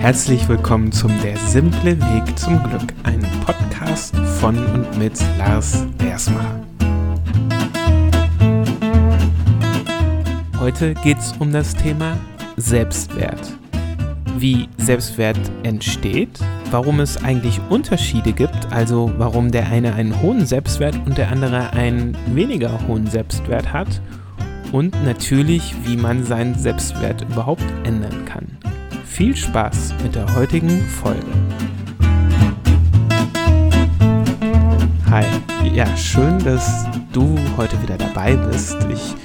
Herzlich willkommen zum Der simple Weg zum Glück, ein Podcast von und mit Lars Bersmacher. Heute geht es um das Thema Selbstwert. Wie Selbstwert entsteht, warum es eigentlich Unterschiede gibt, also warum der eine einen hohen Selbstwert und der andere einen weniger hohen Selbstwert hat und natürlich, wie man seinen Selbstwert überhaupt ändern kann. Viel Spaß mit der heutigen Folge. Hi, ja, schön, dass du heute wieder dabei bist. Ich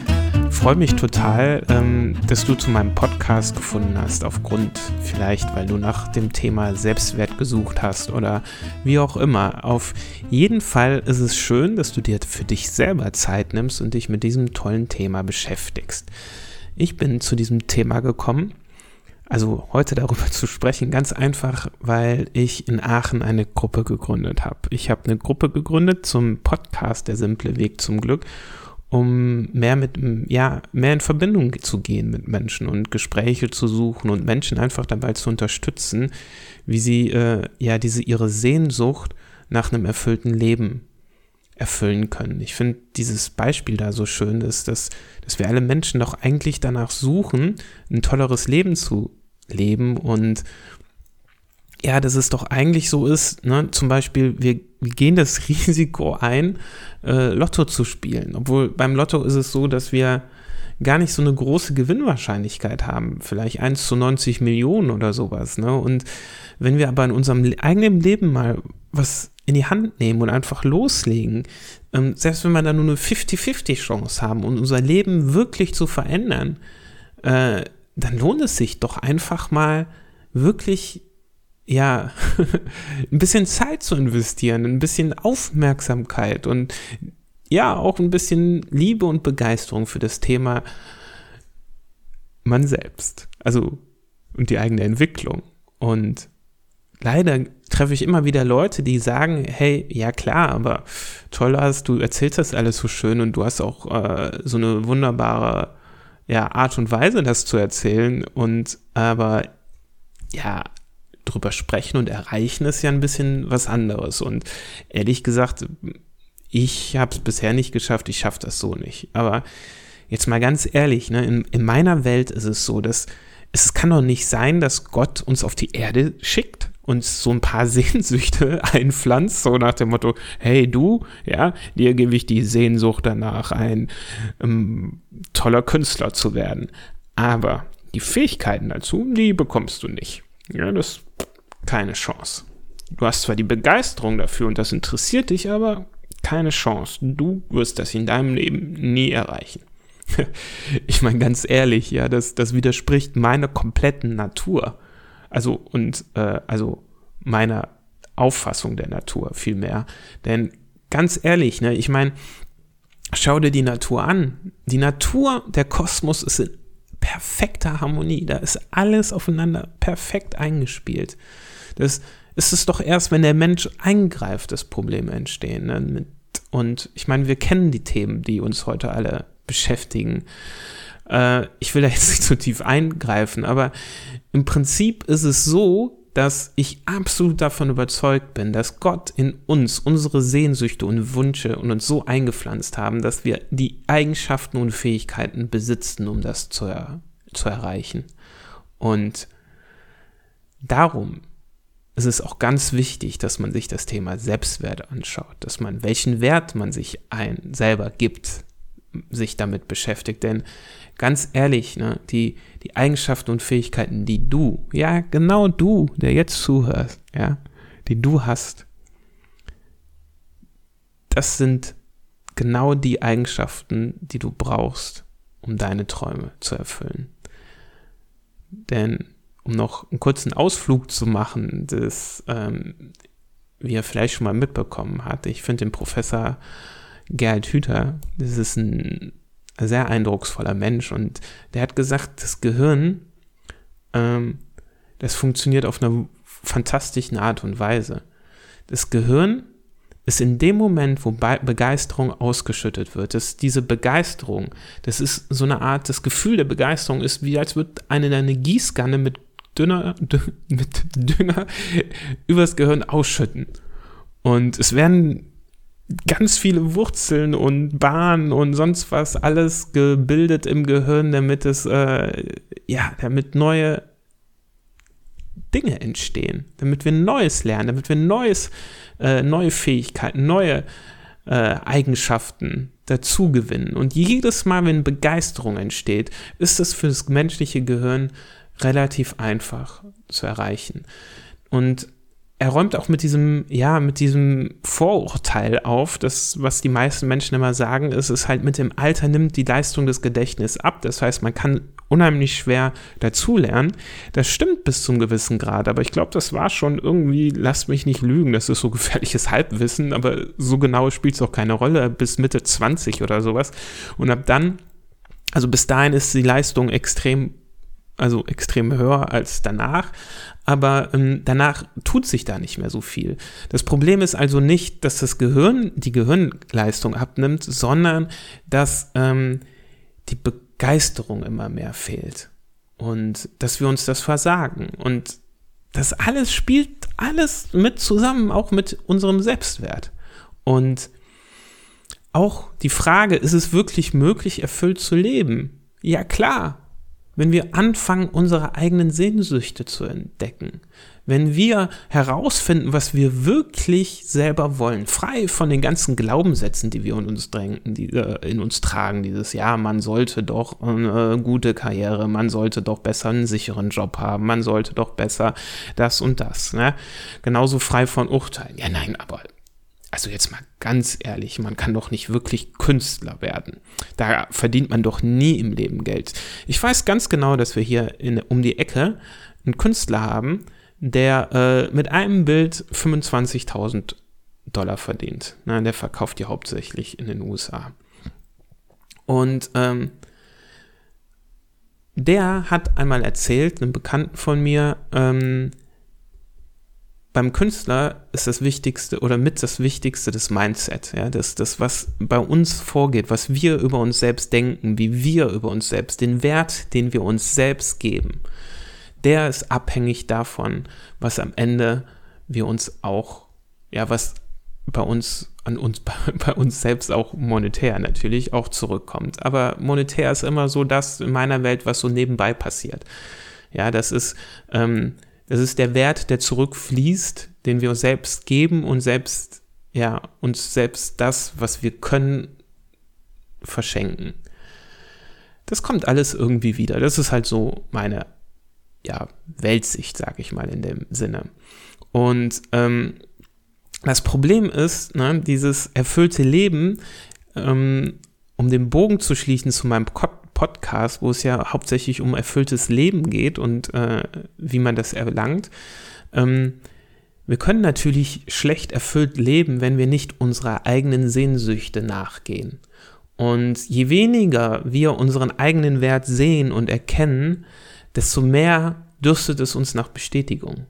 freue mich total, ähm, dass du zu meinem Podcast gefunden hast, aufgrund vielleicht, weil du nach dem Thema Selbstwert gesucht hast oder wie auch immer. Auf jeden Fall ist es schön, dass du dir für dich selber Zeit nimmst und dich mit diesem tollen Thema beschäftigst. Ich bin zu diesem Thema gekommen, also heute darüber zu sprechen, ganz einfach, weil ich in Aachen eine Gruppe gegründet habe. Ich habe eine Gruppe gegründet zum Podcast Der simple Weg zum Glück um mehr mit, ja, mehr in Verbindung zu gehen mit Menschen und Gespräche zu suchen und Menschen einfach dabei zu unterstützen, wie sie, äh, ja, diese, ihre Sehnsucht nach einem erfüllten Leben erfüllen können. Ich finde dieses Beispiel da so schön ist, dass, dass wir alle Menschen doch eigentlich danach suchen, ein tolleres Leben zu leben und ja, dass es doch eigentlich so ist, ne? zum Beispiel, wir, gehen das Risiko ein, äh, Lotto zu spielen. Obwohl beim Lotto ist es so, dass wir gar nicht so eine große Gewinnwahrscheinlichkeit haben. Vielleicht 1 zu 90 Millionen oder sowas. Ne? Und wenn wir aber in unserem eigenen Leben mal was in die Hand nehmen und einfach loslegen, ähm, selbst wenn wir da nur eine 50-50 Chance haben und unser Leben wirklich zu verändern, äh, dann lohnt es sich doch einfach mal wirklich ja, ein bisschen Zeit zu investieren, ein bisschen Aufmerksamkeit und ja, auch ein bisschen Liebe und Begeisterung für das Thema man selbst. Also, und die eigene Entwicklung. Und leider treffe ich immer wieder Leute, die sagen, hey, ja klar, aber toll hast, du erzählst das alles so schön und du hast auch äh, so eine wunderbare ja, Art und Weise, das zu erzählen. Und aber ja, drüber sprechen und erreichen ist ja ein bisschen was anderes. Und ehrlich gesagt, ich habe es bisher nicht geschafft, ich schaffe das so nicht. Aber jetzt mal ganz ehrlich, ne, in, in meiner Welt ist es so, dass es kann doch nicht sein, dass Gott uns auf die Erde schickt und so ein paar Sehnsüchte einpflanzt, so nach dem Motto, hey du, ja, dir gebe ich die Sehnsucht danach, ein ähm, toller Künstler zu werden. Aber die Fähigkeiten dazu, die bekommst du nicht. Ja, das keine Chance. Du hast zwar die Begeisterung dafür und das interessiert dich, aber keine Chance. Du wirst das in deinem Leben nie erreichen. ich meine ganz ehrlich, ja, das, das widerspricht meiner kompletten Natur. Also und äh, also meiner Auffassung der Natur vielmehr. Denn ganz ehrlich, ne, ich meine, schau dir die Natur an. Die Natur, der Kosmos ist in perfekter Harmonie. Da ist alles aufeinander perfekt eingespielt. Das ist es doch erst, wenn der Mensch eingreift, dass Probleme entstehen. Ne? Und ich meine, wir kennen die Themen, die uns heute alle beschäftigen. Äh, ich will da jetzt nicht zu tief eingreifen, aber im Prinzip ist es so, dass ich absolut davon überzeugt bin, dass Gott in uns unsere Sehnsüchte und Wünsche und uns so eingepflanzt haben, dass wir die Eigenschaften und Fähigkeiten besitzen, um das zu, er zu erreichen. Und darum ist es auch ganz wichtig, dass man sich das Thema Selbstwert anschaut, dass man welchen Wert man sich ein selber gibt, sich damit beschäftigt. Denn ganz ehrlich, ne, die, die Eigenschaften und Fähigkeiten, die du, ja, genau du, der jetzt zuhörst, ja, die du hast, das sind genau die Eigenschaften, die du brauchst, um deine Träume zu erfüllen. Denn um noch einen kurzen Ausflug zu machen, das, ähm, wie er vielleicht schon mal mitbekommen hat, ich finde den Professor Gerhard Hüther, das ist ein sehr eindrucksvoller Mensch und der hat gesagt, das Gehirn, ähm, das funktioniert auf einer fantastischen Art und Weise. Das Gehirn ist in dem Moment, wo Begeisterung ausgeschüttet wird, dass diese Begeisterung, das ist so eine Art, das Gefühl der Begeisterung ist wie als würde eine, eine Gießkanne mit Dünner, mit Dünger übers Gehirn ausschütten. Und es werden ganz viele Wurzeln und Bahnen und sonst was alles gebildet im Gehirn, damit es, äh, ja, damit neue Dinge entstehen, damit wir Neues lernen, damit wir Neues, äh, neue Fähigkeiten, neue äh, Eigenschaften dazu gewinnen. Und jedes Mal, wenn Begeisterung entsteht, ist es für das menschliche Gehirn relativ einfach zu erreichen. Und er räumt auch mit diesem, ja, mit diesem Vorurteil auf, das, was die meisten Menschen immer sagen, ist, es halt mit dem Alter nimmt die Leistung des Gedächtnisses ab. Das heißt, man kann unheimlich schwer dazulernen. Das stimmt bis zum gewissen Grad, aber ich glaube, das war schon irgendwie, lasst mich nicht lügen, das ist so gefährliches Halbwissen, aber so genau spielt es auch keine Rolle, bis Mitte 20 oder sowas. Und ab dann, also bis dahin ist die Leistung extrem also extrem höher als danach, aber ähm, danach tut sich da nicht mehr so viel. Das Problem ist also nicht, dass das Gehirn die Gehirnleistung abnimmt, sondern dass ähm, die Be Begeisterung immer mehr fehlt und dass wir uns das versagen und das alles spielt alles mit zusammen, auch mit unserem Selbstwert. Und auch die Frage, ist es wirklich möglich, erfüllt zu leben? Ja klar, wenn wir anfangen, unsere eigenen Sehnsüchte zu entdecken, wenn wir herausfinden, was wir wirklich selber wollen, frei von den ganzen Glaubenssätzen, die wir in uns drängen, die äh, in uns tragen, dieses ja, man sollte doch eine gute Karriere, man sollte doch besser einen sicheren Job haben, man sollte doch besser das und das, ne? Genauso frei von Urteilen. Ja, nein, aber also jetzt mal ganz ehrlich, man kann doch nicht wirklich Künstler werden. Da verdient man doch nie im Leben Geld. Ich weiß ganz genau, dass wir hier in, um die Ecke einen Künstler haben, der äh, mit einem Bild 25.000 Dollar verdient. Na, der verkauft die hauptsächlich in den USA. Und ähm, der hat einmal erzählt, einem Bekannten von mir, ähm, beim Künstler ist das Wichtigste oder mit das Wichtigste das Mindset, ja, das, das, was bei uns vorgeht, was wir über uns selbst denken, wie wir über uns selbst, den Wert, den wir uns selbst geben der ist abhängig davon, was am Ende wir uns auch, ja, was bei uns, an uns, bei uns selbst auch monetär natürlich auch zurückkommt. Aber monetär ist immer so das in meiner Welt, was so nebenbei passiert. Ja, das ist, ähm, das ist der Wert, der zurückfließt, den wir uns selbst geben und selbst, ja, uns selbst das, was wir können, verschenken. Das kommt alles irgendwie wieder. Das ist halt so meine ja, Weltsicht, sage ich mal in dem Sinne. Und ähm, das Problem ist, ne, dieses erfüllte Leben, ähm, um den Bogen zu schließen zu meinem Podcast, wo es ja hauptsächlich um erfülltes Leben geht und äh, wie man das erlangt. Ähm, wir können natürlich schlecht erfüllt leben, wenn wir nicht unserer eigenen Sehnsüchte nachgehen. Und je weniger wir unseren eigenen Wert sehen und erkennen, desto mehr dürstet es uns nach Bestätigung.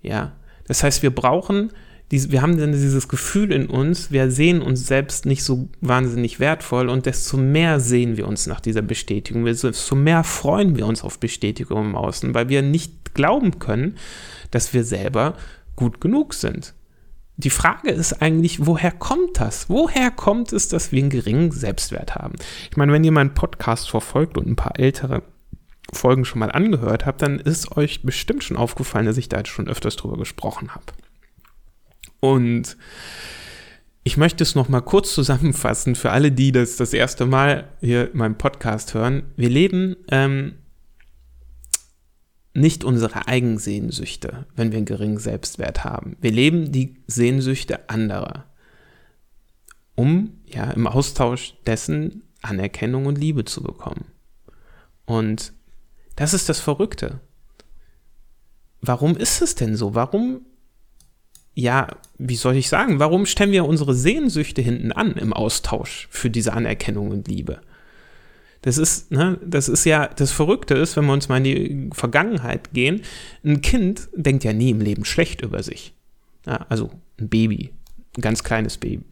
Ja, das heißt, wir brauchen, diese, wir haben dann dieses Gefühl in uns, wir sehen uns selbst nicht so wahnsinnig wertvoll und desto mehr sehen wir uns nach dieser Bestätigung, desto mehr freuen wir uns auf Bestätigung im Außen, weil wir nicht glauben können, dass wir selber gut genug sind. Die Frage ist eigentlich, woher kommt das? Woher kommt es, dass wir einen geringen Selbstwert haben? Ich meine, wenn ihr meinen Podcast verfolgt und ein paar ältere Folgen schon mal angehört habt, dann ist euch bestimmt schon aufgefallen, dass ich da jetzt schon öfters drüber gesprochen habe. Und ich möchte es noch mal kurz zusammenfassen für alle, die das das erste Mal hier in meinem Podcast hören. Wir leben ähm, nicht unsere eigenen Sehnsüchte, wenn wir einen geringen Selbstwert haben. Wir leben die Sehnsüchte anderer, um ja im Austausch dessen Anerkennung und Liebe zu bekommen. Und das ist das Verrückte. Warum ist es denn so? Warum, ja, wie soll ich sagen, warum stellen wir unsere Sehnsüchte hinten an im Austausch für diese Anerkennung und Liebe? Das ist, ne, das ist ja, das Verrückte ist, wenn wir uns mal in die Vergangenheit gehen, ein Kind denkt ja nie im Leben schlecht über sich. Ja, also ein Baby, ein ganz kleines Baby,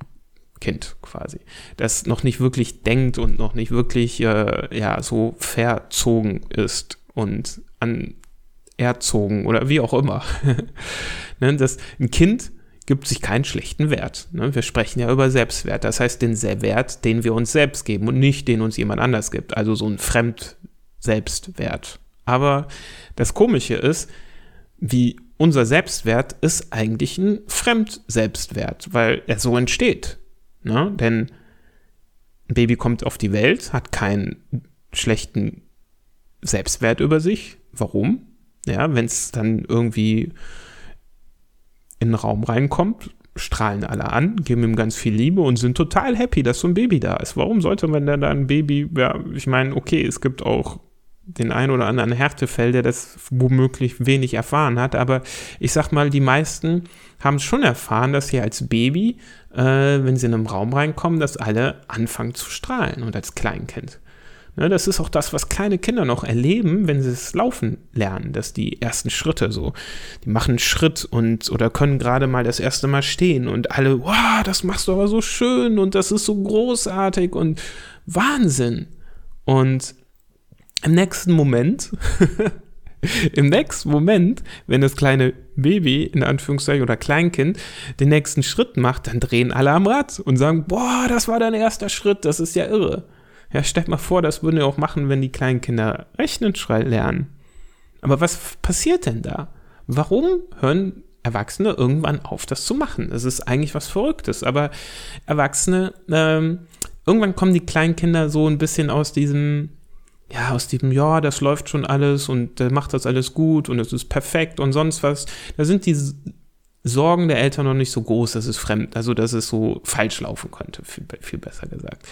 Kind quasi, das noch nicht wirklich denkt und noch nicht wirklich äh, ja so verzogen ist und an erzogen oder wie auch immer. ne, das, ein Kind gibt sich keinen schlechten Wert. Ne? Wir sprechen ja über Selbstwert. Das heißt, den Wert, den wir uns selbst geben und nicht den uns jemand anders gibt. Also so ein Fremd-Selbstwert. Aber das Komische ist, wie unser Selbstwert ist eigentlich ein Fremd-Selbstwert, weil er so entsteht. Ne? Denn ein Baby kommt auf die Welt, hat keinen schlechten Selbstwert über sich. Warum? Ja, wenn es dann irgendwie in den Raum reinkommt, strahlen alle an, geben ihm ganz viel Liebe und sind total happy, dass so ein Baby da ist. Warum sollte man denn da ein Baby, ja, ich meine, okay, es gibt auch den einen oder anderen Härtefell, der das womöglich wenig erfahren hat, aber ich sag mal, die meisten haben schon erfahren, dass sie als Baby, äh, wenn sie in einen Raum reinkommen, dass alle anfangen zu strahlen und als Kleinkind. Ne, das ist auch das, was kleine Kinder noch erleben, wenn sie es laufen lernen, dass die ersten Schritte so, die machen einen Schritt und oder können gerade mal das erste Mal stehen und alle, wow, das machst du aber so schön und das ist so großartig und Wahnsinn. Und im nächsten Moment, im nächsten Moment, wenn das kleine Baby, in Anführungszeichen, oder Kleinkind, den nächsten Schritt macht, dann drehen alle am Rad und sagen, boah, das war dein erster Schritt, das ist ja irre. Ja, stellt mal vor, das würden wir auch machen, wenn die kleinen Kinder rechnen lernen. Aber was passiert denn da? Warum hören Erwachsene irgendwann auf, das zu machen? Das ist eigentlich was Verrücktes. Aber Erwachsene, ähm, irgendwann kommen die kleinen Kinder so ein bisschen aus diesem, ja, aus diesem, ja, das läuft schon alles und der macht das alles gut und es ist perfekt und sonst was. Da sind die Sorgen der Eltern noch nicht so groß, dass es fremd, also dass es so falsch laufen könnte, viel, viel besser gesagt.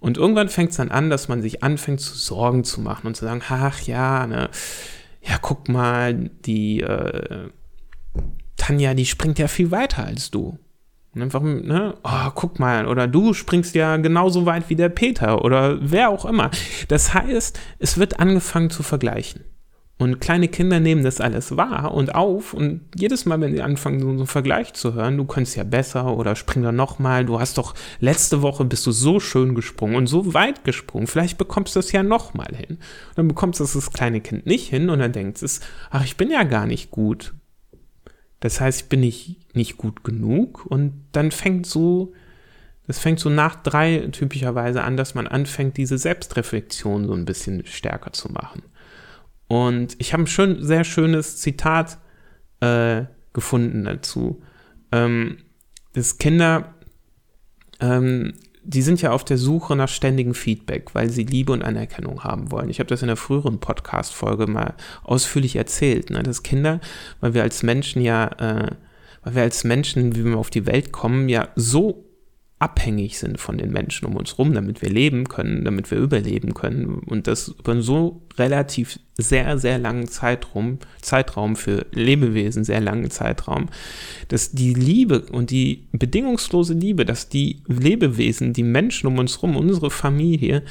Und irgendwann fängt es dann an, dass man sich anfängt zu Sorgen zu machen und zu sagen, ach ja, ne, ja, guck mal, die äh, Tanja, die springt ja viel weiter als du. Ne, warum, ne? Oh, guck mal, oder du springst ja genauso weit wie der Peter oder wer auch immer. Das heißt, es wird angefangen zu vergleichen. Und kleine Kinder nehmen das alles wahr und auf und jedes Mal, wenn sie anfangen, so einen Vergleich zu hören, du kannst ja besser oder spring doch nochmal, du hast doch letzte Woche bist du so schön gesprungen und so weit gesprungen, vielleicht bekommst du es ja nochmal hin. Und dann bekommst du das kleine Kind nicht hin und dann denkt es, ach, ich bin ja gar nicht gut. Das heißt, ich bin nicht, nicht gut genug und dann fängt so, das fängt so nach drei typischerweise an, dass man anfängt, diese Selbstreflexion so ein bisschen stärker zu machen. Und ich habe ein schön, sehr schönes Zitat äh, gefunden dazu. Ähm, dass Kinder, ähm, die sind ja auf der Suche nach ständigem Feedback, weil sie Liebe und Anerkennung haben wollen. Ich habe das in der früheren Podcast-Folge mal ausführlich erzählt, ne, dass Kinder, weil wir als Menschen ja, äh, weil wir als Menschen, wie wir auf die Welt kommen, ja so abhängig sind von den Menschen um uns rum, damit wir leben können, damit wir überleben können und das über einen so relativ sehr, sehr langen Zeitraum, Zeitraum für Lebewesen, sehr langen Zeitraum, dass die Liebe und die bedingungslose Liebe, dass die Lebewesen, die Menschen um uns rum, unsere Familie,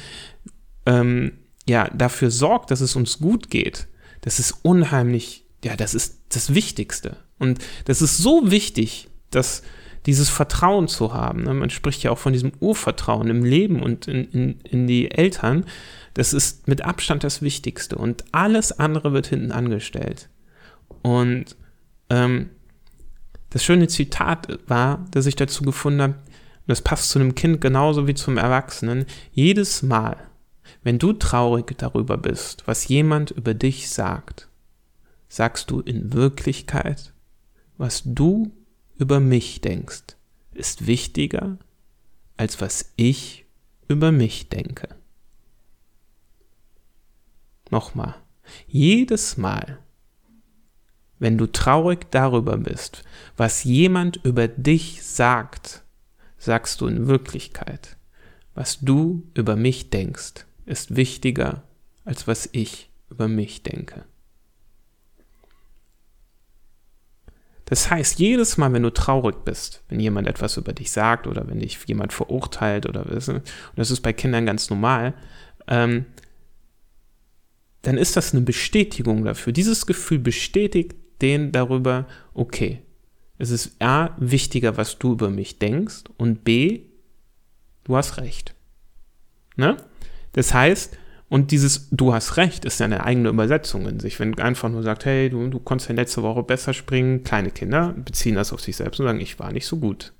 ähm, ja, dafür sorgt, dass es uns gut geht, das ist unheimlich, ja, das ist das Wichtigste. Und das ist so wichtig, dass dieses Vertrauen zu haben. Ne? Man spricht ja auch von diesem Urvertrauen im Leben und in, in, in die Eltern. Das ist mit Abstand das Wichtigste. Und alles andere wird hinten angestellt. Und ähm, das schöne Zitat war, das ich dazu gefunden habe, das passt zu einem Kind genauso wie zum Erwachsenen. Jedes Mal, wenn du traurig darüber bist, was jemand über dich sagt, sagst du in Wirklichkeit, was du über mich denkst, ist wichtiger, als was ich über mich denke. Nochmal, jedes Mal, wenn du traurig darüber bist, was jemand über dich sagt, sagst du in Wirklichkeit, was du über mich denkst, ist wichtiger, als was ich über mich denke. Das heißt, jedes Mal, wenn du traurig bist, wenn jemand etwas über dich sagt oder wenn dich jemand verurteilt oder und das ist bei Kindern ganz normal, ähm, dann ist das eine Bestätigung dafür. Dieses Gefühl bestätigt den darüber, okay, es ist A, wichtiger, was du über mich denkst und B, du hast recht. Ne? Das heißt, Und dieses Du hast recht ist ja eine eigene Übersetzung in sich. Wenn einfach nur sagt, hey, du, du konntest ja letzte Woche besser springen, kleine Kinder beziehen das auf sich selbst und sagen, ich war nicht so gut.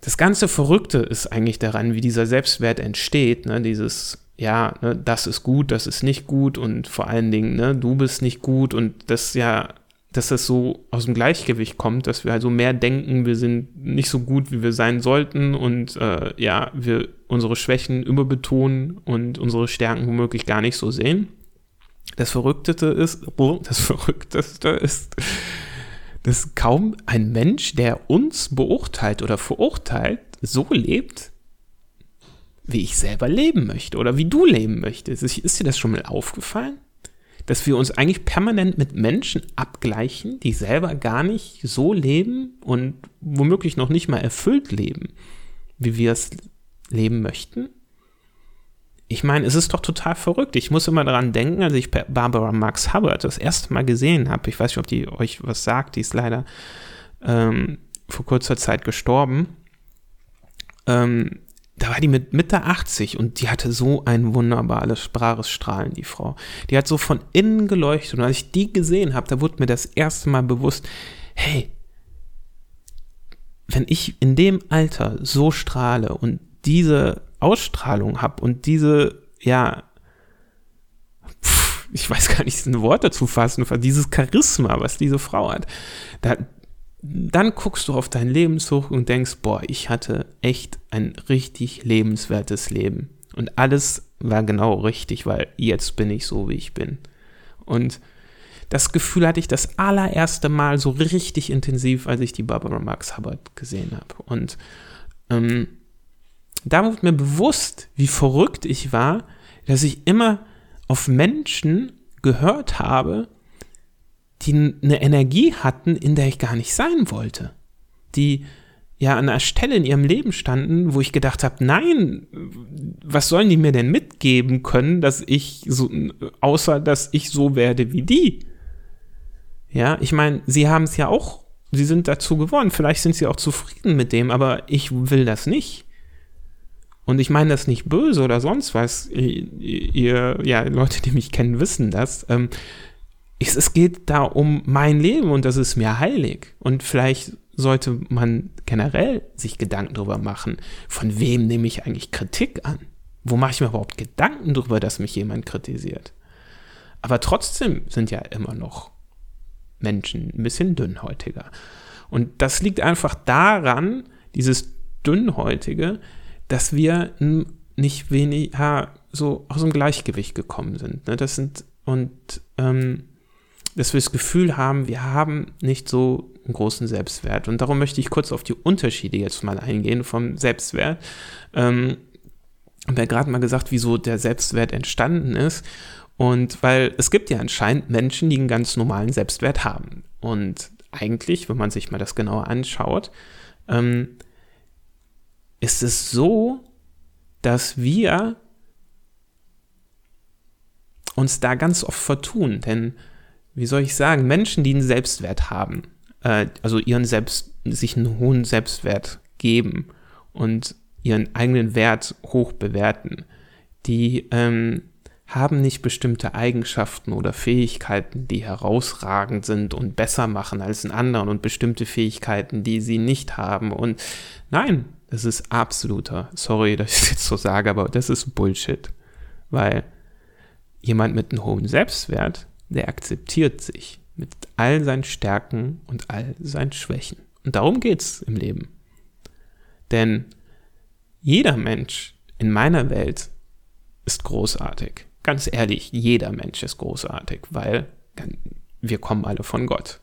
Das ganze Verrückte ist eigentlich daran, wie dieser Selbstwert entsteht, ne? dieses, ja, ne, das ist gut, das ist nicht gut und vor allen Dingen, ne, du bist nicht gut und das ja dass das so aus dem Gleichgewicht kommt, dass wir also mehr denken, wir sind nicht so gut, wie wir sein sollten und äh, ja, wir unsere Schwächen überbetonen und unsere Stärken womöglich gar nicht so sehen. Das Verrückteste ist, das Verrückteste ist, dass kaum ein Mensch, der uns beurteilt oder verurteilt, so lebt, wie ich selber leben möchte oder wie du leben möchtest. Ist dir das schon mal aufgefallen? Dass wir uns eigentlich permanent mit Menschen abgleichen, die selber gar nicht so leben und womöglich noch nicht mal erfüllt leben, wie wir es leben möchten. Ich meine, es ist doch total verrückt. Ich muss immer daran denken, als ich Barbara Marx Hubbard das erste Mal gesehen habe. Ich weiß nicht, ob die euch was sagt. Die ist leider ähm, vor kurzer Zeit gestorben. Ähm, da war die mit Mitte 80 und die hatte so ein wunderbares spraches Strahlen, die Frau. Die hat so von innen geleuchtet und als ich die gesehen habe, da wurde mir das erste Mal bewusst, hey, wenn ich in dem Alter so strahle und diese Ausstrahlung habe und diese, ja, ich weiß gar nicht, ein Wort dazu fassen, dieses Charisma, was diese Frau hat, da, dann guckst du auf dein Leben zurück und denkst, boah, ich hatte echt ein richtig lebenswertes Leben. Und alles war genau richtig, weil jetzt bin ich so, wie ich bin. Und das Gefühl hatte ich das allererste Mal so richtig intensiv, als ich die Barbara Marx Hubbard gesehen habe. Und ähm, da wurde mir bewusst, wie verrückt ich war, dass ich immer auf Menschen gehört habe, die eine Energie hatten, in der ich gar nicht sein wollte. Die ja an einer Stelle in ihrem Leben standen, wo ich gedacht habe, nein, was sollen die mir denn mitgeben können, dass ich so, außer dass ich so werde wie die? Ja, ich meine, sie haben es ja auch, sie sind dazu geworden, vielleicht sind sie auch zufrieden mit dem, aber ich will das nicht. Und ich meine das nicht böse oder sonst was. Ihr, ja, Leute, die mich kennen, wissen das. Ähm, es, es geht da um mein Leben und das ist mir heilig. Und vielleicht sollte man generell sich Gedanken darüber machen, von wem nehme ich eigentlich Kritik an? Wo mache ich mir überhaupt Gedanken darüber, dass mich jemand kritisiert? Aber trotzdem sind ja immer noch Menschen ein bisschen dünnhäutiger. Und das liegt einfach daran, dieses Dünnhäutige, dass wir nicht weniger so aus dem Gleichgewicht gekommen sind. Ne? Das sind und ähm, dass wir das Gefühl haben, wir haben nicht so einen großen Selbstwert. Und darum möchte ich kurz auf die Unterschiede jetzt mal eingehen vom Selbstwert. Ähm, habe ja gerade mal gesagt, wieso der Selbstwert entstanden ist. Und weil es gibt ja anscheinend Menschen, die einen ganz normalen Selbstwert haben. Und eigentlich, wenn man sich mal das genauer anschaut, ähm, ist es so, dass wir uns da ganz oft vertun. Denn wie soll ich sagen, Menschen, die einen Selbstwert haben, äh, also ihren Selbst, sich einen hohen Selbstwert geben und ihren eigenen Wert hoch bewerten, die ähm, haben nicht bestimmte Eigenschaften oder Fähigkeiten, die herausragend sind und besser machen als in anderen und bestimmte Fähigkeiten, die sie nicht haben. Und nein, das ist absoluter, sorry, dass ich es jetzt so sage, aber das ist Bullshit. Weil jemand mit einem hohen Selbstwert der akzeptiert sich mit all seinen Stärken und all seinen Schwächen. Und darum geht es im Leben. Denn jeder Mensch in meiner Welt ist großartig. Ganz ehrlich, jeder Mensch ist großartig, weil wir kommen alle von Gott.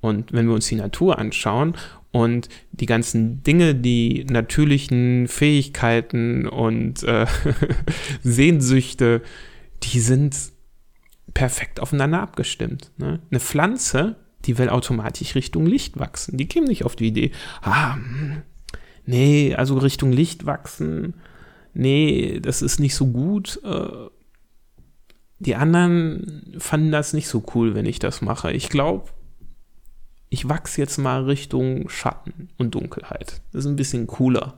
Und wenn wir uns die Natur anschauen und die ganzen Dinge, die natürlichen Fähigkeiten und äh, Sehnsüchte, die sind perfekt aufeinander abgestimmt. Ne? Eine Pflanze, die will automatisch Richtung Licht wachsen. Die kämen nicht auf die Idee, ah, hm, nee, also Richtung Licht wachsen, nee, das ist nicht so gut. Äh, die anderen fanden das nicht so cool, wenn ich das mache. Ich glaube, ich wachse jetzt mal Richtung Schatten und Dunkelheit. Das ist ein bisschen cooler.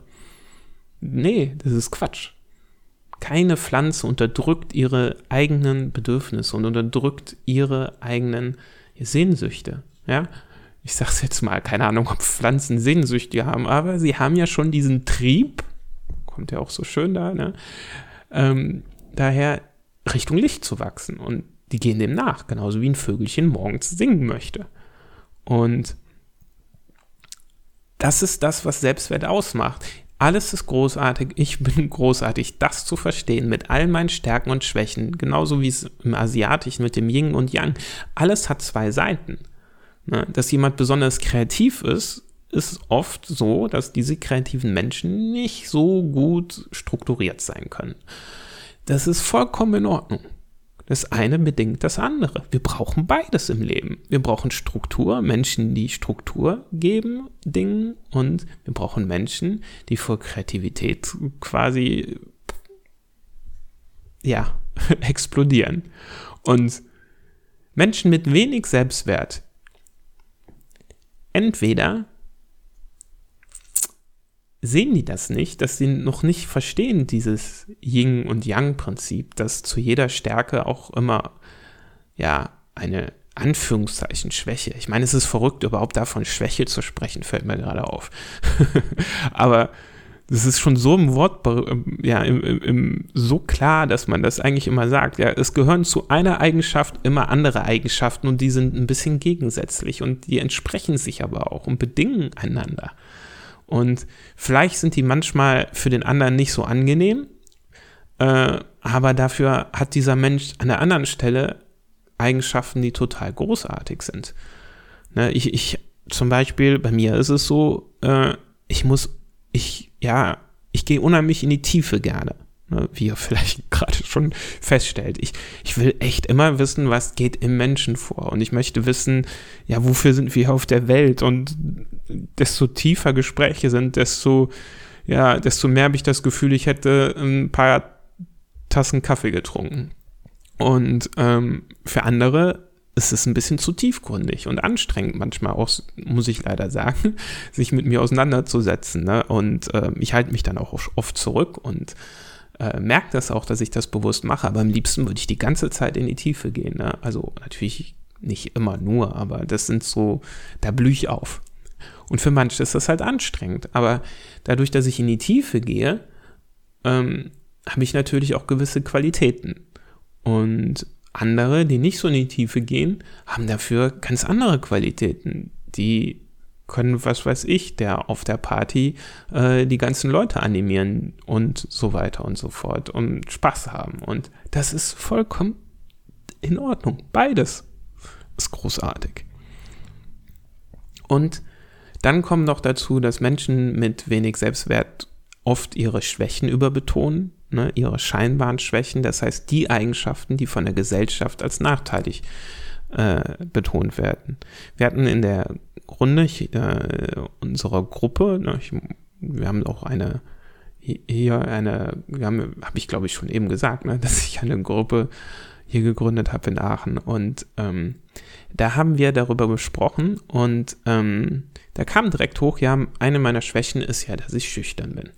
Nee, das ist Quatsch. Keine Pflanze unterdrückt ihre eigenen Bedürfnisse und unterdrückt ihre eigenen Sehnsüchte. Ja, ich sag's jetzt mal, keine Ahnung, ob Pflanzen Sehnsüchte haben, aber sie haben ja schon diesen Trieb, kommt ja auch so schön da, ne? Ähm, daher Richtung Licht zu wachsen und die gehen dem nach, genauso wie ein Vögelchen morgens singen möchte. Und das ist das, was Selbstwert ausmacht. Alles ist großartig, ich bin großartig. Das zu verstehen mit all meinen Stärken und Schwächen, genauso wie es im Asiatischen mit dem Yin und Yang, alles hat zwei Seiten. Ne? Dass jemand besonders kreativ ist, ist oft so, dass diese kreativen Menschen nicht so gut strukturiert sein können. Das ist vollkommen in Ordnung. Das eine bedingt das andere. Wir brauchen beides im Leben. Wir brauchen Struktur, Menschen, die Struktur geben, Dingen, und wir brauchen Menschen, die vor Kreativität quasi, ja, explodieren. Und Menschen mit wenig Selbstwert, entweder sehen die das nicht, dass sie noch nicht verstehen, dieses Yin- und Yang-Prinzip, dass zu jeder Stärke auch immer, ja, eine Anführungszeichen Schwäche. Ich meine, es ist verrückt, überhaupt davon Schwäche zu sprechen, fällt mir gerade auf. Aber das ist schon so im Wort, ja, im, im, im, so klar, dass man das eigentlich immer sagt. Ja, es gehören zu einer Eigenschaft immer andere Eigenschaften und die sind ein bisschen gegensätzlich und die entsprechen sich aber auch und bedingen einander. Und vielleicht sind die manchmal für den anderen nicht so angenehm, äh, aber dafür hat dieser Mensch an der anderen Stelle Eigenschaften, die total großartig sind. Ne, ich, ich, zum Beispiel, bei mir ist es so, äh, ich muss, ich, ja, ich gehe unheimlich in die Tiefe gerne ne, wie ihr vielleicht gerade schon feststellt. Ich, ich will echt immer wissen, was geht im Menschen vor. Und ich möchte wissen, ja, wofür sind wir auf der Welt? Und desto tiefer Gespräche sind, desto, ja, desto mehr habe ich das Gefühl, ich hätte ein paar Tassen Kaffee getrunken. Und ähm, für andere ist es ein bisschen zu tiefgründig und anstrengend manchmal auch, muss ich leider sagen, sich mit mir auseinanderzusetzen. Ne? Und äh, ich halte mich dann auch oft zurück und äh, merke das auch, dass ich das bewusst mache, aber am liebsten würde ich die ganze Zeit in die Tiefe gehen. Ne? Also natürlich nicht immer nur, aber das sind so, da blühe ich auf. Und für manche ist das halt anstrengend. Aber dadurch, dass ich in die Tiefe gehe, ähm, habe ich natürlich auch gewisse Qualitäten. Und andere, die nicht so in die Tiefe gehen, haben dafür ganz andere Qualitäten, die können, was weiß ich, der auf der Party äh, die ganzen Leute animieren und so weiter und so fort und Spaß haben. Und das ist vollkommen in Ordnung. Beides ist großartig. Und dann kommt noch dazu, dass Menschen mit wenig Selbstwert oft ihre Schwächen überbetonen, ne, ihre scheinbaren Schwächen, das heißt die Eigenschaften, die von der Gesellschaft als nachteilig äh, betont werden. Wir hatten in der Runde äh, unserer Gruppe, ne, ich, wir haben auch eine hier eine, habe ich glaube ich schon eben gesagt, ne, dass ich eine Gruppe hier gegründet habe in Aachen und ähm, da haben wir darüber gesprochen und ähm, da kam direkt hoch, ja, eine meiner Schwächen ist ja, dass ich schüchtern bin.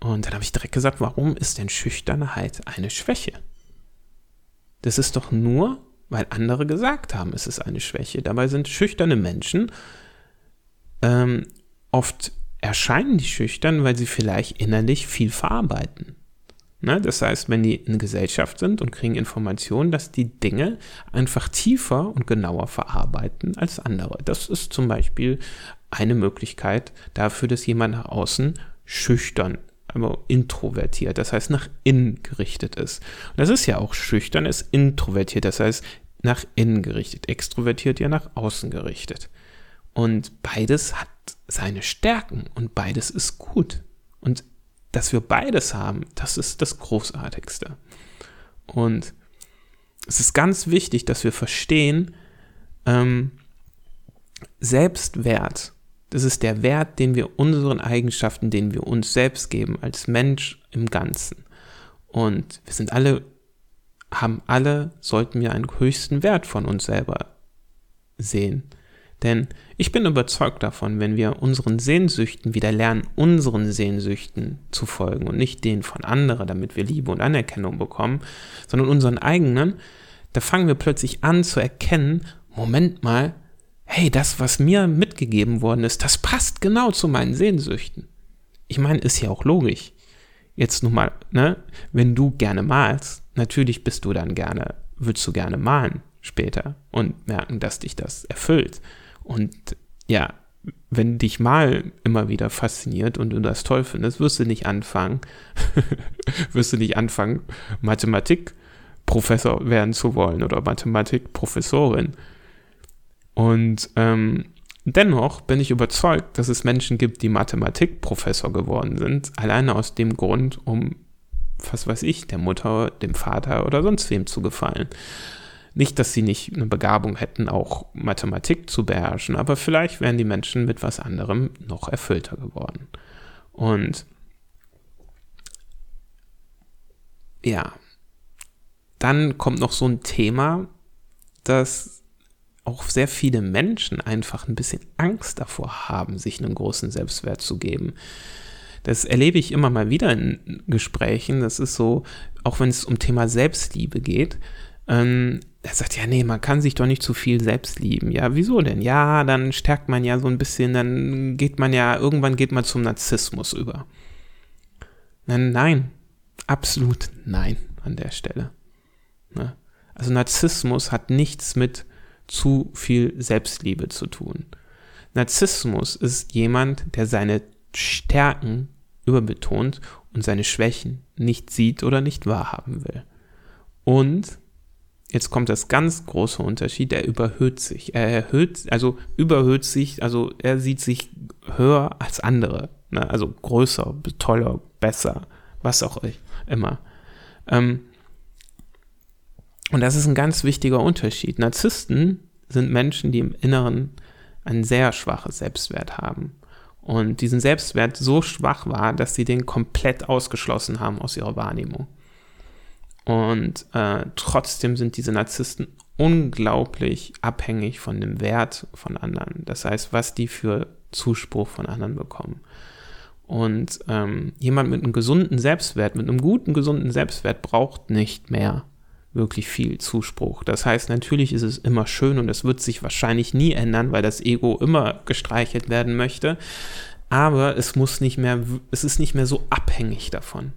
Und dann habe ich direkt gesagt, warum ist denn Schüchternheit eine Schwäche? Das ist doch nur weil andere gesagt haben, es ist eine Schwäche. Dabei sind schüchterne Menschen ähm, oft erscheinen die schüchtern, weil sie vielleicht innerlich viel verarbeiten. Ne? Das heißt, wenn die in Gesellschaft sind und kriegen Informationen, dass die Dinge einfach tiefer und genauer verarbeiten als andere. Das ist zum Beispiel eine Möglichkeit dafür, dass jemand nach außen schüchtern aber introvertiert, das heißt nach innen gerichtet ist. Und das ist ja auch schüchtern, ist introvertiert, das heißt nach innen gerichtet, extrovertiert ja nach außen gerichtet. Und beides hat seine Stärken und beides ist gut. Und dass wir beides haben, das ist das Großartigste. Und es ist ganz wichtig, dass wir verstehen, ähm, Selbstwert das ist der Wert, den wir unseren Eigenschaften, den wir uns selbst geben, als Mensch im Ganzen. Und wir sind alle, haben alle, sollten wir einen höchsten Wert von uns selber sehen. Denn ich bin überzeugt davon, wenn wir unseren Sehnsüchten wieder lernen, unseren Sehnsüchten zu folgen und nicht denen von anderen, damit wir Liebe und Anerkennung bekommen, sondern unseren eigenen, da fangen wir plötzlich an zu erkennen, Moment mal, hey, das, was mir mitgegeben worden ist, das passt genau zu meinen Sehnsüchten. Ich meine, ist ja auch logisch. Jetzt nun mal, ne, wenn du gerne malst, natürlich bist du dann gerne, würdest du gerne malen später und merken, dass dich das erfüllt. Und ja, wenn dich mal immer wieder fasziniert und du das toll findest, wirst du nicht anfangen, wirst du nicht anfangen, Mathematikprofessor werden zu wollen oder Mathematikprofessorin. Und ähm, dennoch bin ich überzeugt, dass es Menschen gibt, die Mathematikprofessor geworden sind, alleine aus dem Grund, um, was weiß ich, der Mutter, dem Vater oder sonst wem zu gefallen. Nicht, dass sie nicht eine Begabung hätten, auch Mathematik zu beherrschen, aber vielleicht wären die Menschen mit was anderem noch erfüllter geworden. Und ja, dann kommt noch so ein Thema, das auch sehr viele Menschen einfach ein bisschen Angst davor haben, sich einen großen Selbstwert zu geben. Das erlebe ich immer mal wieder in Gesprächen. Das ist so, auch wenn es um Thema Selbstliebe geht. Ähm, er sagt, ja, nee, man kann sich doch nicht zu viel selbst lieben. Ja, wieso denn? Ja, dann stärkt man ja so ein bisschen, dann geht man ja, irgendwann geht man zum Narzissmus über. Nein, nein, absolut nein an der Stelle. Ne? Also Narzissmus hat nichts mit zu viel Selbstliebe zu tun. Narzissmus ist jemand, der seine Stärken überbetont und seine Schwächen nicht sieht oder nicht wahrhaben will. Und jetzt kommt das ganz große Unterschied, er überhöht sich. Er erhöht, also überhöht sich, also er sieht sich höher als andere. Ne? Also größer, toller, besser, was auch immer. Ähm, und das ist ein ganz wichtiger Unterschied. Narzissten sind Menschen, die im Inneren ein sehr schwaches Selbstwert haben. Und diesen Selbstwert so schwach war, dass sie den komplett ausgeschlossen haben aus ihrer Wahrnehmung. Und äh, trotzdem sind diese Narzissten unglaublich abhängig von dem Wert von anderen. Das heißt, was die für Zuspruch von anderen bekommen. Und ähm, jemand mit einem gesunden Selbstwert, mit einem guten, gesunden Selbstwert braucht nicht mehr wirklich viel Zuspruch. Das heißt, natürlich ist es immer schön und es wird sich wahrscheinlich nie ändern, weil das Ego immer gestreichelt werden möchte. Aber es muss nicht mehr, es ist nicht mehr so abhängig davon.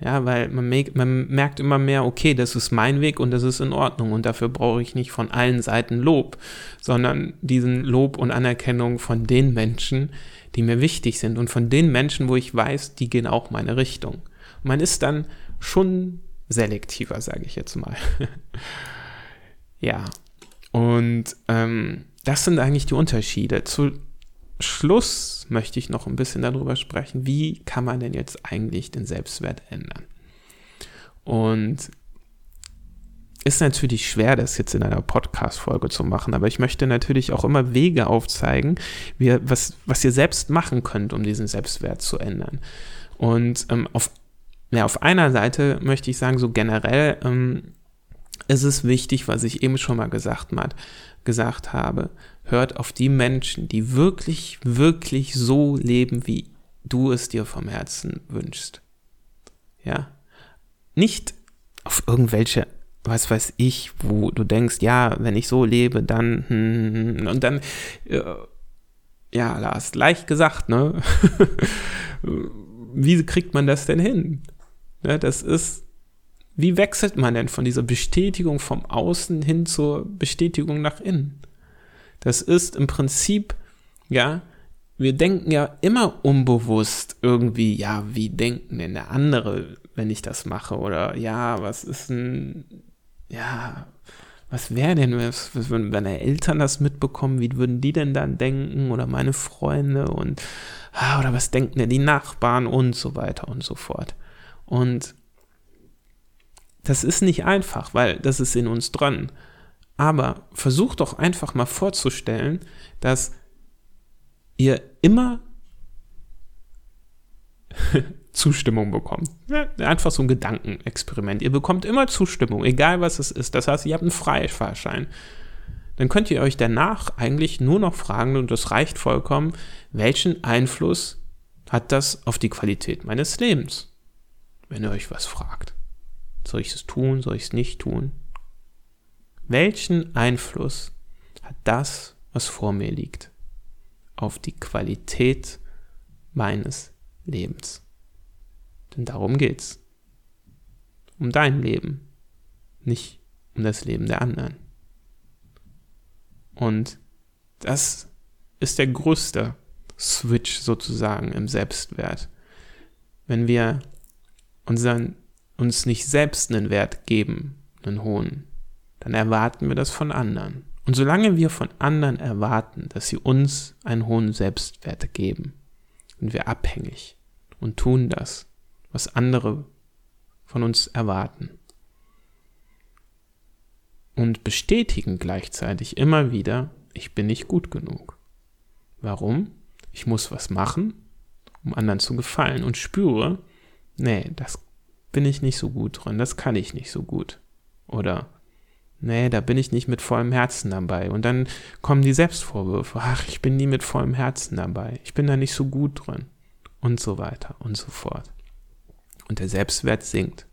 Ja, weil man, man merkt immer mehr, okay, das ist mein Weg und das ist in Ordnung und dafür brauche ich nicht von allen Seiten Lob, sondern diesen Lob und Anerkennung von den Menschen, die mir wichtig sind und von den Menschen, wo ich weiß, die gehen auch meine Richtung. Man ist dann schon selektiver, sage ich jetzt mal. ja, und ähm, das sind eigentlich die Unterschiede. Zu Schluss möchte ich noch ein bisschen darüber sprechen, wie kann man denn jetzt eigentlich den Selbstwert ändern? Und ist natürlich schwer, das jetzt in einer Podcast-Folge zu machen, aber ich möchte natürlich auch immer Wege aufzeigen, wie, was, was ihr selbst machen könnt, um diesen Selbstwert zu ändern. Und ähm, auf ja, auf einer Seite möchte ich sagen, so generell ähm, ist es wichtig, was ich eben schon mal gesagt, hat, gesagt habe, hört auf die Menschen, die wirklich, wirklich so leben, wie du es dir vom Herzen wünschst. Ja. Nicht auf irgendwelche, was weiß ich, wo du denkst, ja, wenn ich so lebe, dann, hm und dann, äh, ja, Lars, leicht gesagt, ne? wie kriegt man das denn hin? Ne, das ist, wie wechselt man denn von dieser Bestätigung vom Außen hin zur Bestätigung nach innen? Das ist im Prinzip, ja, wir denken ja immer unbewusst irgendwie, ja, wie denken denn der andere, wenn ich das mache? Oder ja, was ist ein, ja, was wäre denn, wenn meine Eltern das mitbekommen, wie würden die denn dann denken? Oder meine Freunde und, ah, oder was denken denn die Nachbarn und so weiter und so fort. Und das ist nicht einfach, weil das ist in uns dran. Aber versucht doch einfach mal vorzustellen, dass ihr immer Zustimmung bekommt. Einfach so ein Gedankenexperiment. Ihr bekommt immer Zustimmung, egal was es ist. Das heißt, ihr habt einen Freifahrschein. dann könnt ihr euch danach eigentlich nur noch fragen, und das reicht vollkommen, welchen Einfluss hat das auf die Qualität meines Lebens? Wenn ihr euch was fragt. Soll ich es tun? Soll ich es nicht tun? Welchen Einfluss hat das, was vor mir liegt, auf die Qualität meines Lebens? Denn darum geht's. Um dein Leben, nicht um das Leben der anderen. Und das ist der größte Switch sozusagen im Selbstwert. Wenn wir unseren, uns nicht selbst einen Wert geben, einen hohen, dann erwarten wir das von anderen. Und solange wir von anderen erwarten, dass sie uns einen hohen Selbstwert geben, sind wir abhängig und tun das, was andere von uns erwarten. Und bestätigen gleichzeitig immer wieder, ich bin nicht gut genug. Warum? Ich muss was machen, um anderen zu gefallen und spüre, nee, das bin ich nicht so gut drin, das kann ich nicht so gut. Oder nee, da bin ich nicht mit vollem Herzen dabei. Und dann kommen die Selbstvorwürfe, ach, ich bin nie mit vollem Herzen dabei, ich bin da nicht so gut drin. Und so weiter und so fort. Und der Selbstwert sinkt.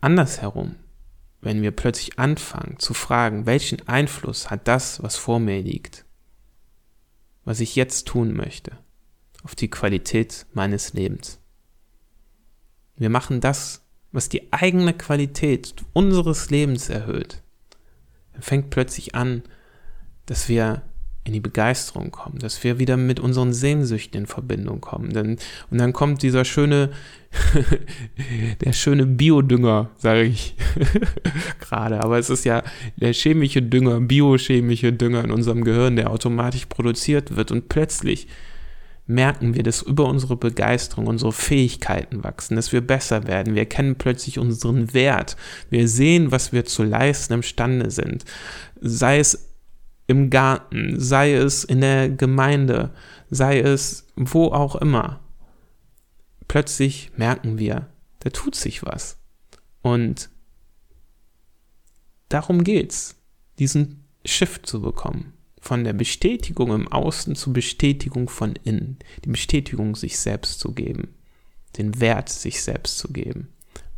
Andersherum, wenn wir plötzlich anfangen zu fragen, welchen Einfluss hat das, was vor mir liegt, was ich jetzt tun möchte, auf die Qualität meines Lebens. Wir machen das, was die eigene Qualität unseres Lebens erhöht. Dann fängt plötzlich an, dass wir in die Begeisterung kommen, dass wir wieder mit unseren Sehnsüchten in Verbindung kommen. Dann, und dann kommt dieser schöne, der schöne Biodünger, sage ich gerade. Aber es ist ja der chemische Dünger, biochemische Dünger in unserem Gehirn, der automatisch produziert wird. Und plötzlich merken wir, dass über unsere Begeisterung unsere Fähigkeiten wachsen, dass wir besser werden. Wir erkennen plötzlich unseren Wert. Wir sehen, was wir zu leisten imstande sind. Sei es im Garten, sei es in der Gemeinde, sei es wo auch immer. Plötzlich merken wir, da tut sich was. Und darum geht's, diesen Shift zu bekommen. Von der Bestätigung im Außen zur Bestätigung von innen. Die Bestätigung sich selbst zu geben. Den Wert sich selbst zu geben.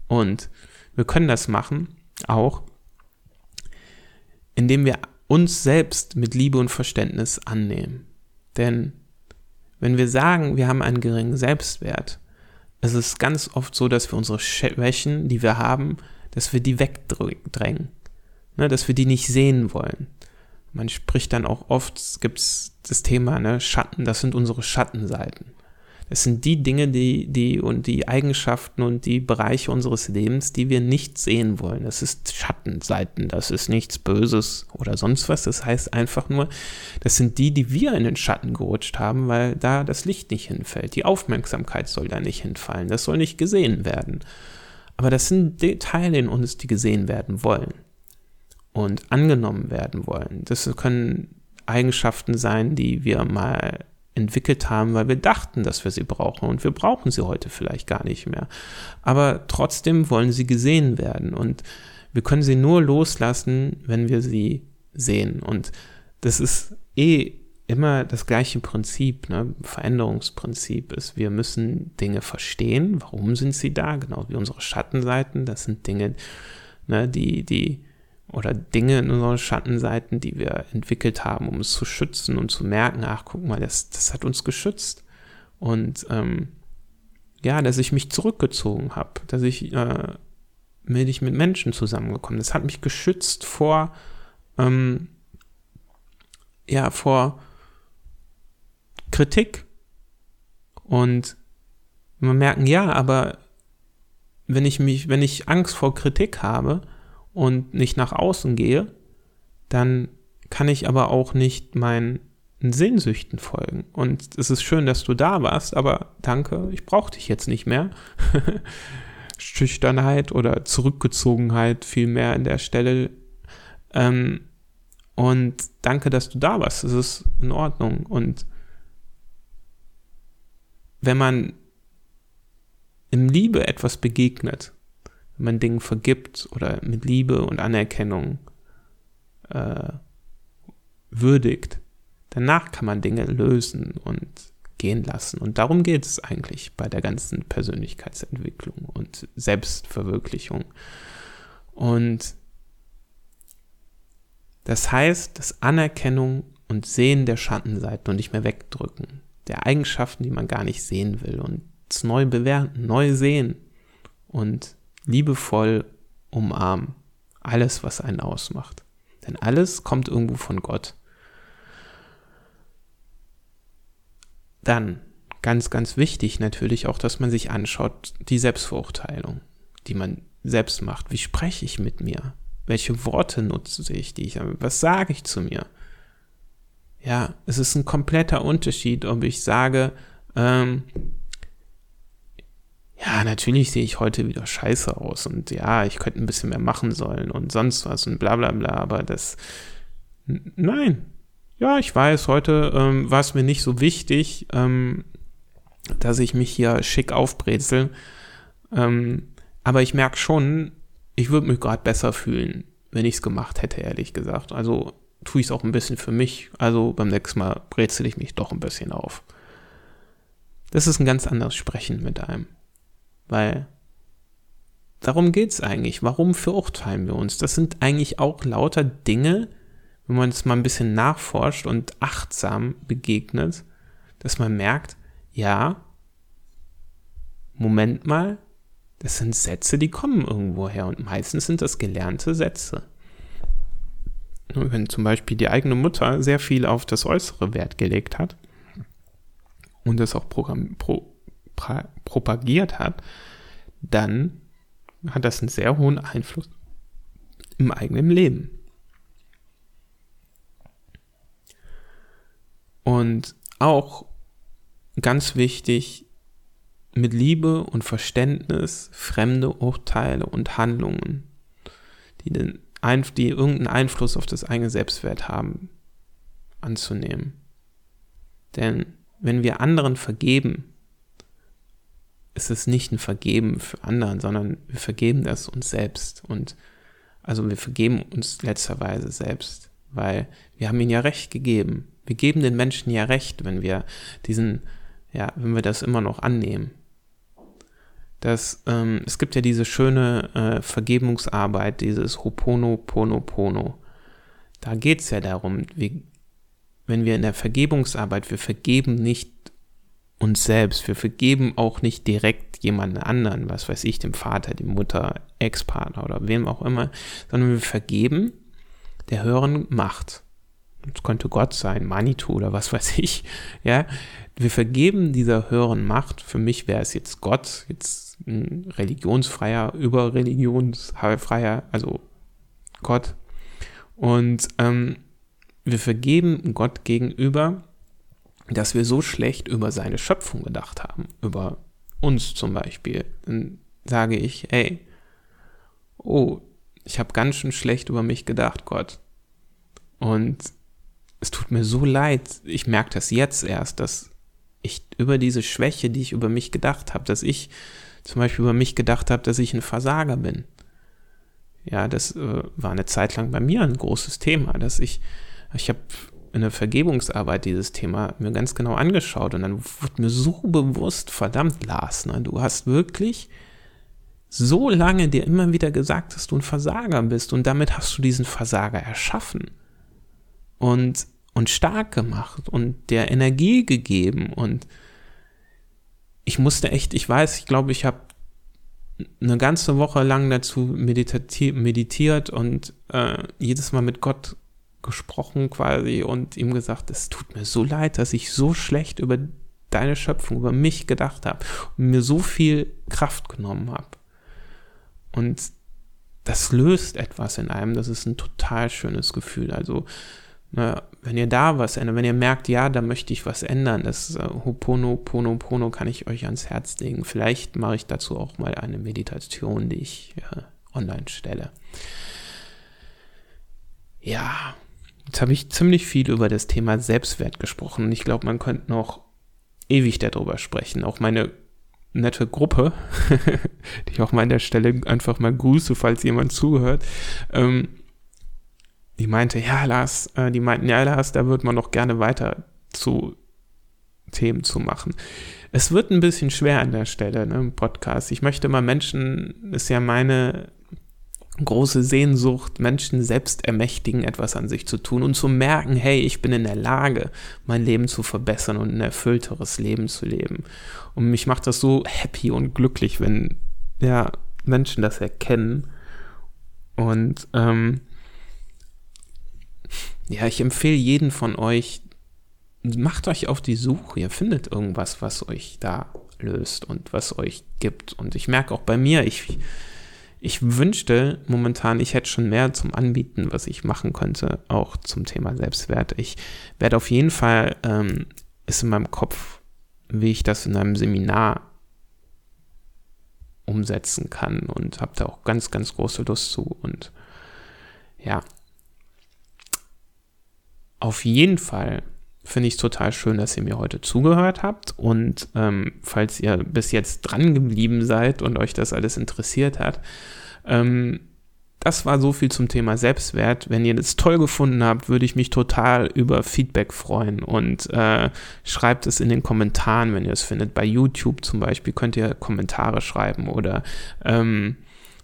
Und wir können das machen, auch indem wir uns selbst mit Liebe und Verständnis annehmen. Denn wenn wir sagen, wir haben einen geringen Selbstwert, es ist ganz oft so, dass wir unsere Schwächen, die wir haben, dass wir die wegdrängen, ne, dass wir die nicht sehen wollen. Man spricht dann auch oft, gibt es das Thema, ne, Schatten, das sind unsere Schattenseiten. Es sind die Dinge, die, die und die Eigenschaften und die Bereiche unseres Lebens, die wir nicht sehen wollen. Das ist Schattenseiten, das ist nichts Böses oder sonst was. Das heißt einfach nur, das sind die, die wir in den Schatten gerutscht haben, weil da das Licht nicht hinfällt. Die Aufmerksamkeit soll da nicht hinfallen. Das soll nicht gesehen werden. Aber das sind Teile in uns, die gesehen werden wollen und angenommen werden wollen. Das können Eigenschaften sein, die wir mal entwickelt haben, weil wir dachten, dass wir sie brauchen und wir brauchen sie heute vielleicht gar nicht mehr. Aber trotzdem wollen sie gesehen werden und wir können sie nur loslassen, wenn wir sie sehen. Und das ist eh immer das gleiche Prinzip, ne? Veränderungsprinzip ist, wir müssen Dinge verstehen, warum sind sie da, genau wie unsere Schattenseiten, das sind Dinge, ne, die, die oder Dinge in unseren Schattenseiten, die wir entwickelt haben, um uns zu schützen und zu merken, ach, guck mal, das, das hat uns geschützt. Und ähm, ja, dass ich mich zurückgezogen habe, dass ich äh, bin ich mit Menschen zusammengekommen. Das hat mich geschützt vor, ähm, ja, vor Kritik. Und man merken, ja, aber wenn ich mich, wenn ich Angst vor Kritik habe, und nicht nach außen gehe, dann kann ich aber auch nicht meinen Sehnsüchten folgen. Und es ist schön, dass du da warst, aber danke, ich brauche dich jetzt nicht mehr. Schüchternheit oder Zurückgezogenheit vielmehr an der Stelle. Ähm, und danke, dass du da warst. Es ist in Ordnung. Und wenn man im Liebe etwas begegnet, wenn man Dingen vergibt oder mit Liebe und Anerkennung äh, würdigt, danach kann man Dinge lösen und gehen lassen. Und darum geht es eigentlich bei der ganzen Persönlichkeitsentwicklung und Selbstverwirklichung. Und das heißt, das Anerkennung und Sehen der Schattenseiten und nicht mehr wegdrücken, der Eigenschaften, die man gar nicht sehen will und es neu bewerten, neu sehen und liebevoll umarmen. Alles, was einen ausmacht. Denn alles kommt irgendwo von Gott. Dann, ganz, ganz wichtig natürlich auch, dass man sich anschaut, die Selbstverurteilung, die man selbst macht. Wie spreche ich mit mir? Welche Worte nutze ich, die ich, was sage ich zu mir? Ja, es ist ein kompletter Unterschied, ob ich sage, ähm, ja, natürlich sehe ich heute wieder scheiße aus und ja, ich könnte ein bisschen mehr machen sollen und sonst was und bla bla bla, aber das, nein. Ja, ich weiß, heute ähm, war es mir nicht so wichtig, ähm, dass ich mich hier schick aufbrezel, ähm, aber ich merke schon, ich würde mich gerade besser fühlen, wenn ich es gemacht hätte, ehrlich gesagt. Also tue ich es auch ein bisschen für mich. Also beim nächsten Mal brezel ich mich doch ein bisschen auf. Das ist ein ganz anderes Sprechen mit einem. Weil darum geht es eigentlich. Warum verurteilen wir uns? Das sind eigentlich auch lauter Dinge, wenn man es mal ein bisschen nachforscht und achtsam begegnet, dass man merkt, ja, Moment mal, das sind Sätze, die kommen irgendwo her und meistens sind das gelernte Sätze. Wenn zum Beispiel die eigene Mutter sehr viel auf das Äußere Wert gelegt hat und das auch Programm, pro, pra, propagiert hat, dann hat das einen sehr hohen Einfluss im eigenen Leben. Und auch ganz wichtig, mit Liebe und Verständnis fremde Urteile und Handlungen, die, den, die irgendeinen Einfluss auf das eigene Selbstwert haben, anzunehmen. Denn wenn wir anderen vergeben, ist es nicht ein Vergeben für anderen, sondern wir vergeben das uns selbst. Und also wir vergeben uns letzterweise selbst, weil wir haben ihnen ja Recht gegeben. Wir geben den Menschen ja Recht, wenn wir diesen, ja, wenn wir das immer noch annehmen dass ähm, es gibt ja diese schöne äh, Vergebungsarbeit, dieses Hopono Pono Pono. Da geht es ja darum, wie, wenn wir in der Vergebungsarbeit, wir vergeben nicht uns selbst, wir vergeben auch nicht direkt jemanden anderen, was weiß ich, dem Vater, die Mutter, Ex-Partner oder wem auch immer, sondern wir vergeben der höheren Macht. Es könnte Gott sein, Manitou oder was weiß ich, ja. Wir vergeben dieser höheren Macht. Für mich wäre es jetzt Gott, jetzt ein religionsfreier, überreligionsfreier, also Gott. Und ähm, wir vergeben Gott gegenüber, dass wir so schlecht über seine Schöpfung gedacht haben, über uns zum Beispiel. Dann sage ich, hey, oh, ich habe ganz schön schlecht über mich gedacht, Gott. Und es tut mir so leid, ich merke das jetzt erst, dass ich über diese Schwäche, die ich über mich gedacht habe, dass ich zum Beispiel über mich gedacht habe, dass ich ein Versager bin. Ja, das äh, war eine Zeit lang bei mir ein großes Thema, dass ich, ich habe in der Vergebungsarbeit dieses Thema mir ganz genau angeschaut und dann wurde mir so bewusst, verdammt, Lars, ne, du hast wirklich so lange dir immer wieder gesagt, dass du ein Versager bist und damit hast du diesen Versager erschaffen und, und stark gemacht und der Energie gegeben und ich musste echt, ich weiß, ich glaube, ich habe eine ganze Woche lang dazu meditiert und äh, jedes Mal mit Gott gesprochen quasi und ihm gesagt, es tut mir so leid, dass ich so schlecht über deine Schöpfung, über mich gedacht habe und mir so viel Kraft genommen habe. Und das löst etwas in einem, das ist ein total schönes Gefühl. Also na, wenn ihr da was ändert, wenn ihr merkt, ja, da möchte ich was ändern, das äh, Hopono, Pono, Pono kann ich euch ans Herz legen. Vielleicht mache ich dazu auch mal eine Meditation, die ich äh, online stelle. Ja, jetzt habe ich ziemlich viel über das Thema Selbstwert gesprochen. Ich glaube, man könnte noch ewig darüber sprechen. Auch meine nette Gruppe, die ich auch mal an der Stelle einfach mal grüße, falls jemand zuhört. Ähm, die meinte, ja, Lars, äh, die meinten, ja, Lars, da würde man noch gerne weiter zu Themen zu machen. Es wird ein bisschen schwer an der Stelle ne, im Podcast. Ich möchte mal Menschen, ist ja meine große Sehnsucht, Menschen selbst ermächtigen, etwas an sich zu tun und zu merken, hey, ich bin in der Lage, mein Leben zu verbessern und ein erfüllteres Leben zu leben. Und mich macht das so happy und glücklich, wenn ja, Menschen das erkennen. Und ähm, ja, ich empfehle jeden von euch, macht euch auf die Suche. Ihr findet irgendwas, was euch da löst und was euch gibt. Und ich merke auch bei mir, ich, ich wünschte momentan, ich hätte schon mehr zum Anbieten, was ich machen könnte, auch zum Thema Selbstwert. Ich werde auf jeden Fall, ähm, ist in meinem Kopf, wie ich das in einem Seminar umsetzen kann und habe da auch ganz, ganz große Lust zu. Und ja, auf jeden Fall finde ich total schön, dass ihr mir heute zugehört habt. Und ähm, falls ihr bis jetzt dran geblieben seid und euch das alles interessiert hat, ähm, das war so viel zum Thema Selbstwert. Wenn ihr das toll gefunden habt, würde ich mich total über Feedback freuen und äh, schreibt es in den Kommentaren, wenn ihr es findet. Bei YouTube zum Beispiel könnt ihr Kommentare schreiben oder ähm,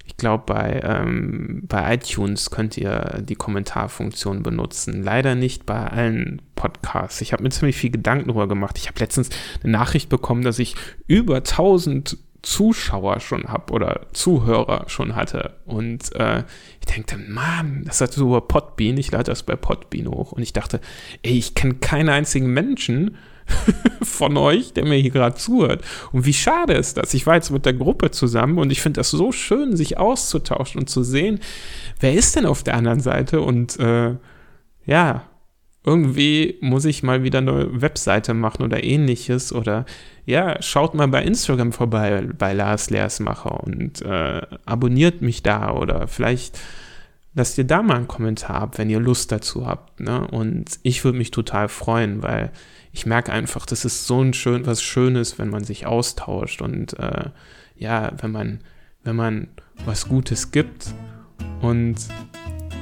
ich glaube, bei, ähm, bei iTunes könnt ihr die Kommentarfunktion benutzen. Leider nicht bei allen Podcasts. Ich habe mir ziemlich viel Gedanken darüber gemacht. Ich habe letztens eine Nachricht bekommen, dass ich über 1000 Zuschauer schon habe oder Zuhörer schon hatte. Und äh, ich denke, Mann, das hat so über Podbean, ich lade das bei Podbean hoch. Und ich dachte, ey, ich kenne keinen einzigen Menschen, von euch, der mir hier gerade zuhört. Und wie schade ist das? Ich war jetzt mit der Gruppe zusammen und ich finde das so schön, sich auszutauschen und zu sehen, wer ist denn auf der anderen Seite und äh, ja, irgendwie muss ich mal wieder eine Webseite machen oder ähnliches oder ja, schaut mal bei Instagram vorbei bei Lars Leersmacher und äh, abonniert mich da oder vielleicht lasst ihr da mal einen Kommentar ab, wenn ihr Lust dazu habt. Ne? Und ich würde mich total freuen, weil ich merke einfach, das ist so ein schön, was Schönes, wenn man sich austauscht und äh, ja, wenn man, wenn man was Gutes gibt und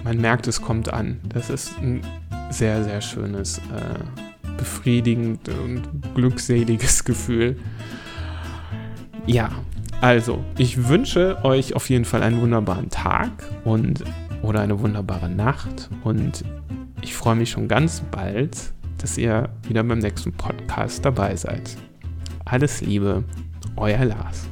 man merkt, es kommt an. Das ist ein sehr, sehr schönes, äh, befriedigend und glückseliges Gefühl. Ja, also, ich wünsche euch auf jeden Fall einen wunderbaren Tag und oder eine wunderbare Nacht und ich freue mich schon ganz bald, dass ihr wieder beim nächsten Podcast dabei seid. Alles Liebe, euer Lars.